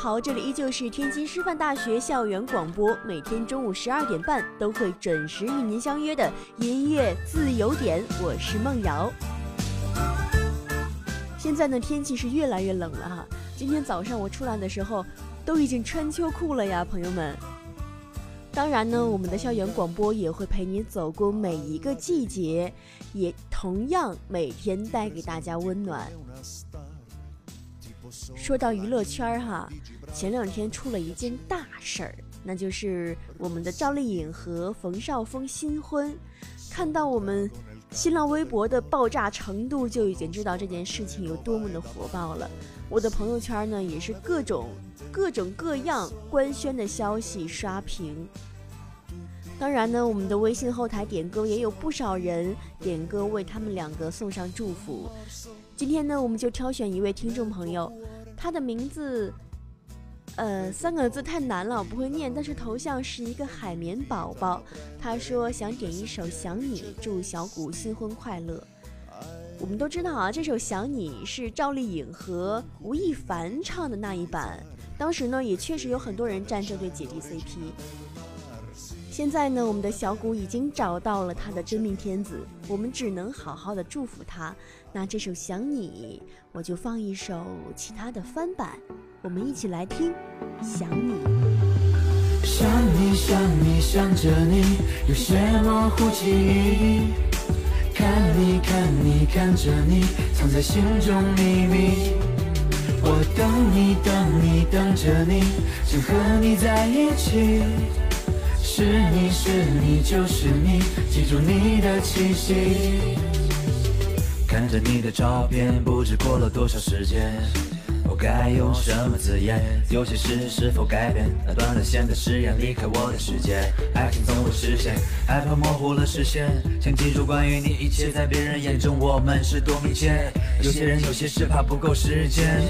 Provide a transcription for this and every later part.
好，这里依旧是天津师范大学校园广播，每天中午十二点半都会准时与您相约的音乐自由点，我是梦瑶。现在呢，天气是越来越冷了哈。今天早上我出来的时候，都已经穿秋裤了呀，朋友们。当然呢，我们的校园广播也会陪你走过每一个季节，也同样每天带给大家温暖。说到娱乐圈儿哈，前两天出了一件大事儿，那就是我们的赵丽颖和冯绍峰新婚。看到我们新浪微博的爆炸程度，就已经知道这件事情有多么的火爆了。我的朋友圈呢，也是各种各种各样官宣的消息刷屏。当然呢，我们的微信后台点歌也有不少人点歌为他们两个送上祝福。今天呢，我们就挑选一位听众朋友，他的名字，呃，三个字太难了，不会念。但是头像是一个海绵宝宝。他说想点一首《想你》，祝小谷新婚快乐。我们都知道啊，这首《想你》是赵丽颖和吴亦凡唱的那一版，当时呢也确实有很多人站这对姐弟 CP。现在呢，我们的小谷已经找到了他的真命天子，我们只能好好的祝福他。那这首想你，我就放一首其他的翻版，我们一起来听。想你，想你想你想着你，有些模糊记忆。看你看你看着你，藏在心中秘密。我等你等你等着你，想和你在一起。是你是你就是你，记住你的气息。看着你的照片，不知过了多少时间。该用什么字眼？有些事是否改变？那断了线的誓言离开我的世界，爱情总会实现，害怕模糊了视线。想记住关于你一切，在别人眼中我们是多密切。有些人有些事怕不够时间。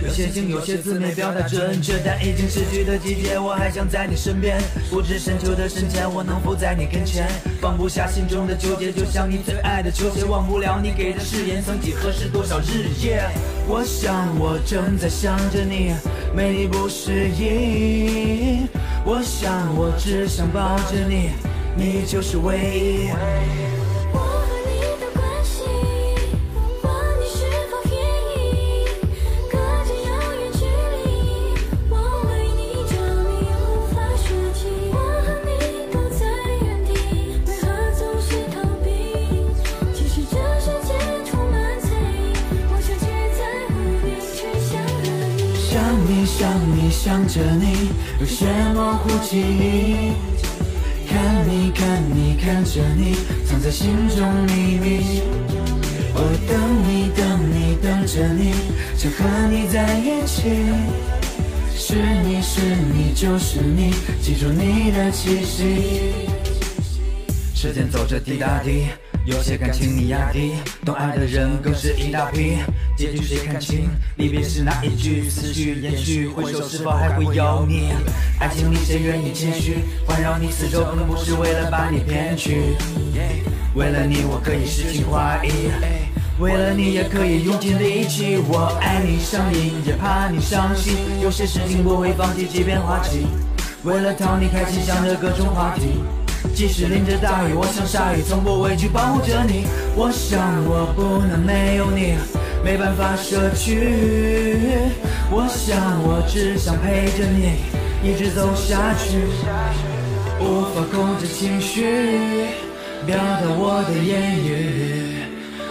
有些情，有些字没表达准确，但已经逝去的季节，我还想在你身边。不知深秋的深浅，我能否在你跟前？放不下心中的纠结，就像你最爱的球鞋，忘不了你给的誓言，曾几何时多少日夜。我想我正在想着你，没你不适应。我想我只想抱着你，你就是唯一。想着你，有些模糊记忆。看你看你看着你，藏在心中秘密。我等你等你等着你，想和你在一起。是你是你就是你，记住你的气息。时间走着滴答滴。有些感情你压低，懂爱的人更是一大批。结局谁看清？离别时那一句，思绪延续，回首是否还会有你？爱情里谁愿意谦虚？环绕你四周，更不是为了把你骗去。为了你，我可以诗情画意；为了你，也可以用尽力气。我爱你上瘾，也怕你伤心。有些事情不会放弃，即便花期。为了讨你开心，想着各种话题。即使淋着大雨，我像鲨鱼，从不畏惧保护着你。我想我不能没有你，没办法舍去。我想我只想陪着你，一直走下去。无法控制情绪，表达我的言语。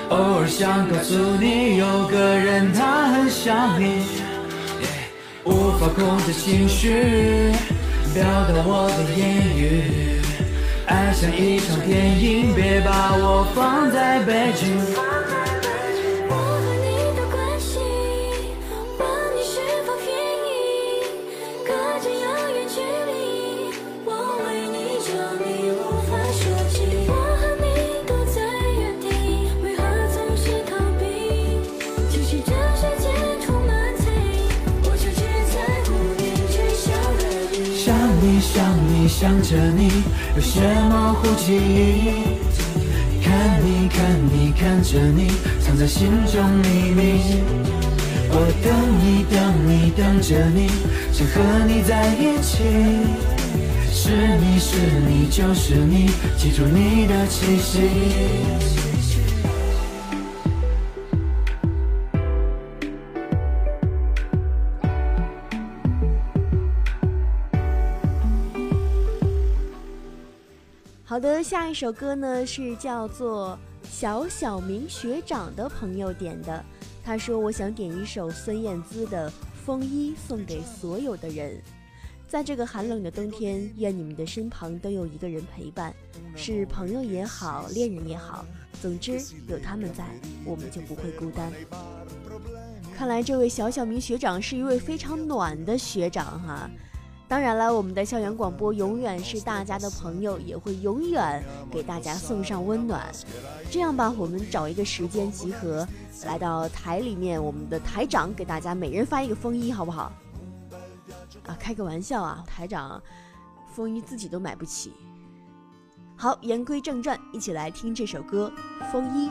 偶尔想告诉你，有个人他很想你。无法控制情绪，表达我的言语。爱像一场电影，别把我放在背景。我和你的关系，问你是否愿意？隔着遥远距离，我为你着迷，无法舍弃。我和你都在原地，为何总是逃避？其实这世界充满猜疑，我就站在无边巨晓的雨。想你想你想着你。有些模糊记忆。看你看你看着你，藏在心中秘密。我等你等你等着你，想和你在一起。是你是你就是你，记住你的气息。下一首歌呢是叫做小小明学长的朋友点的。他说：“我想点一首孙燕姿的《风衣》，送给所有的人。在这个寒冷的冬天，愿你们的身旁都有一个人陪伴，是朋友也好，恋人也好，总之有他们在，我们就不会孤单。”看来这位小小明学长是一位非常暖的学长哈。当然了，我们的校园广播永远是大家的朋友，也会永远给大家送上温暖。这样吧，我们找一个时间集合，来到台里面，我们的台长给大家每人发一个风衣，好不好？啊，开个玩笑啊，台长，风衣自己都买不起。好，言归正传，一起来听这首歌《风衣》。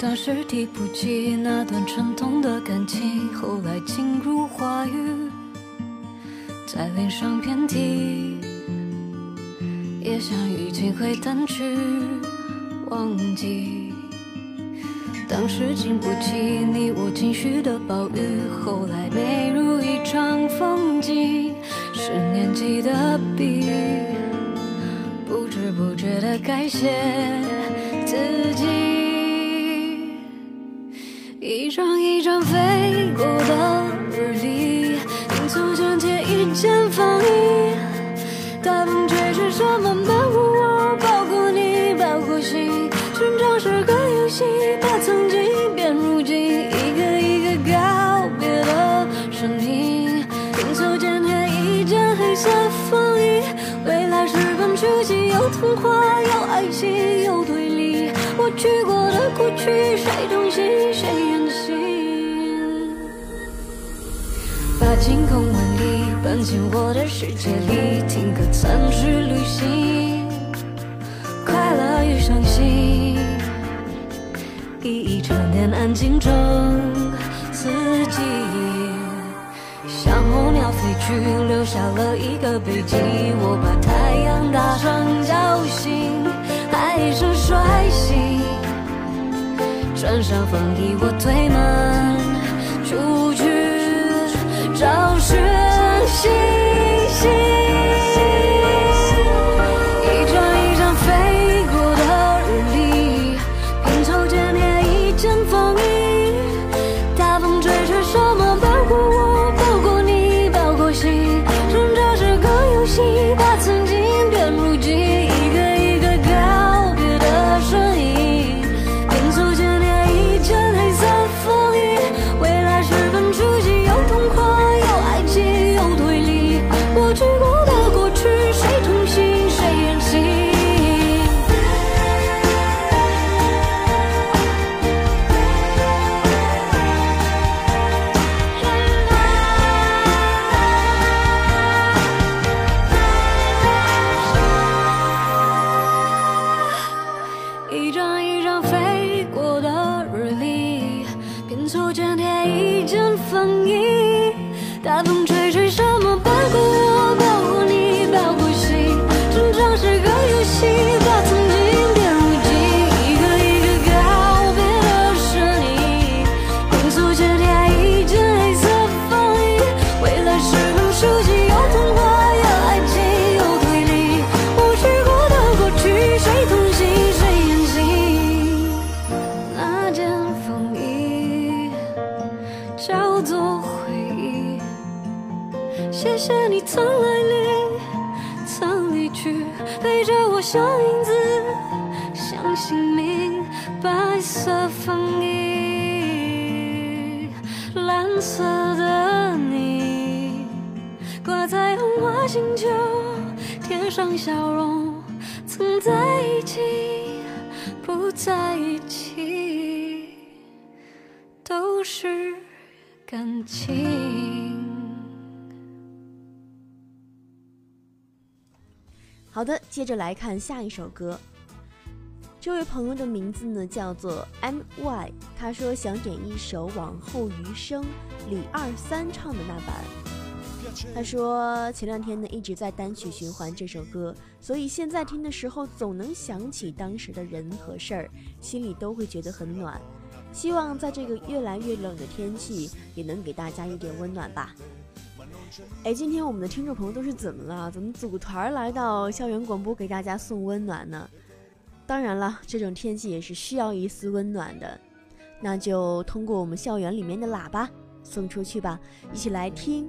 当时提不起那段沉痛的感情，后来进入话语。在脸上遍体，也想已经会淡去忘记。当时经不起你我情绪的暴雨，后来美如一场风景。是年纪的笔，不知不觉的改写自己，一张一张飞过的童话，有爱情，有对立。我去过的过去，谁同行，谁远行？把晴空万里搬进我的世界里，听歌暂时旅行，快乐与伤心，一一沉淀安静中四季。飞去，留下了一个背脊。我把太阳打成叫醒，还是睡醒穿上风衣，我推门出去。找寻星不在一起，都是感情。好的，接着来看下一首歌。这位朋友的名字呢叫做 M Y，他说想点一首《往后余生》李二三唱的那版。他说前两天呢一直在单曲循环这首歌，所以现在听的时候总能想起当时的人和事儿，心里都会觉得很暖。希望在这个越来越冷的天气，也能给大家一点温暖吧。哎，今天我们的听众朋友都是怎么了？怎么组团来到校园广播给大家送温暖呢？当然了，这种天气也是需要一丝温暖的，那就通过我们校园里面的喇叭送出去吧，一起来听《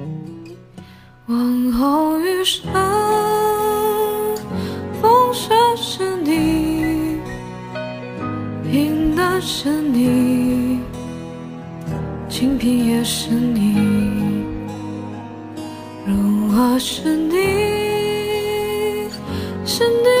往后余生，风雪是你，平淡是你，清贫也是你，荣华是你。是你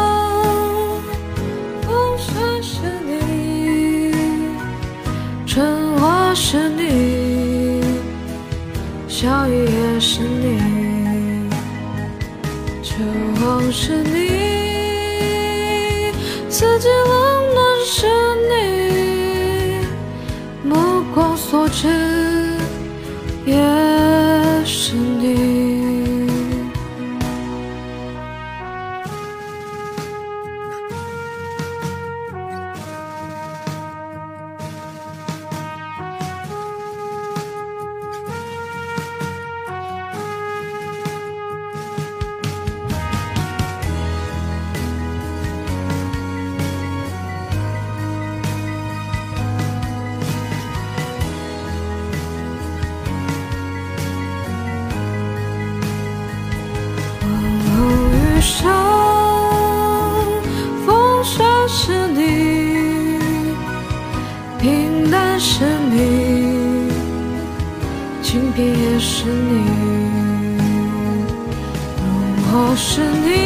是你，小雨也是你，秋风是你，是你。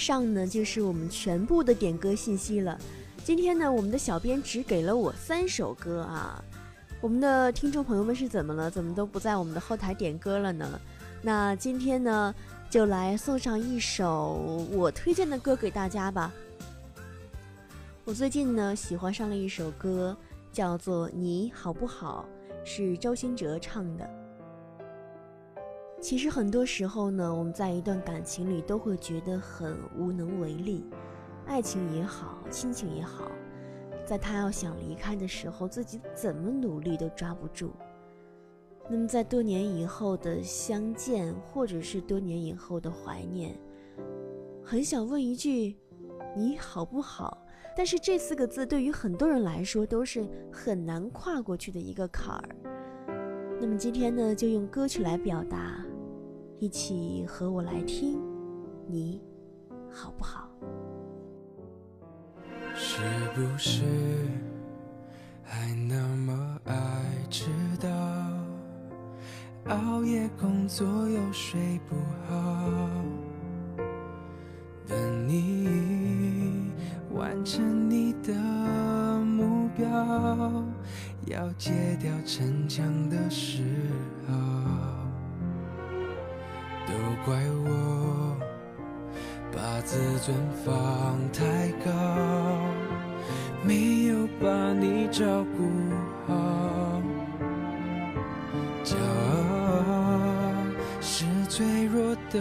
上呢就是我们全部的点歌信息了。今天呢，我们的小编只给了我三首歌啊。我们的听众朋友们是怎么了？怎么都不在我们的后台点歌了呢？那今天呢，就来送上一首我推荐的歌给大家吧。我最近呢喜欢上了一首歌，叫做《你好不好》，是周兴哲唱的。其实很多时候呢，我们在一段感情里都会觉得很无能为力，爱情也好，亲情也好。在他要想离开的时候，自己怎么努力都抓不住。那么，在多年以后的相见，或者是多年以后的怀念，很想问一句：“你好不好？”但是这四个字对于很多人来说都是很难跨过去的一个坎儿。那么今天呢，就用歌曲来表达，一起和我来听，你好不好？是不是还那么爱迟到？熬夜工作又睡不好，等你完成你的目标，要戒掉逞强的时候，都怪我。把自尊放太高，没有把你照顾好。骄傲是脆弱的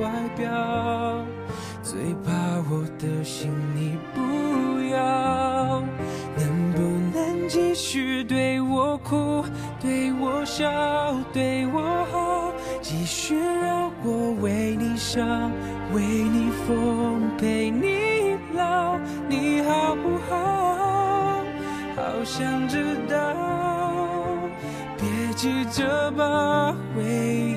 外表，最怕我的心你不要。能不能继续对我哭，对我笑，对想。为你疯，陪你老，你好不好？好想知道。别急着把回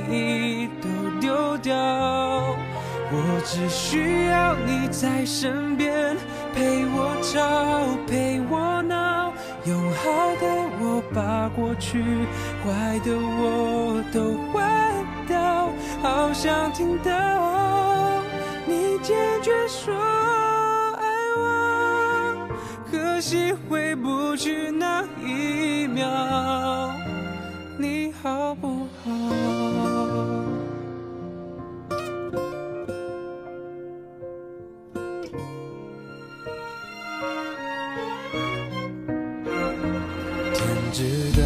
忆都丢掉，我只需要你在身边，陪我吵，陪我闹，用好的我把过去，坏的我都换，好想听到你。坚决说爱我，可惜回不去那一秒，你好不好？天知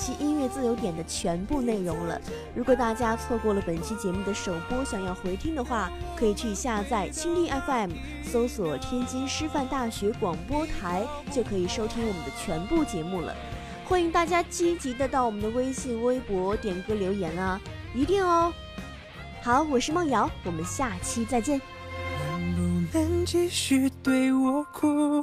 期音乐自由点的全部内容了。如果大家错过了本期节目的首播，想要回听的话，可以去下载蜻蜓 FM，搜索天津师范大学广播台，就可以收听我们的全部节目了。欢迎大家积极的到我们的微信、微博点歌留言啊，一定哦。好，我是梦瑶，我们下期再见。能不能继续对我哭？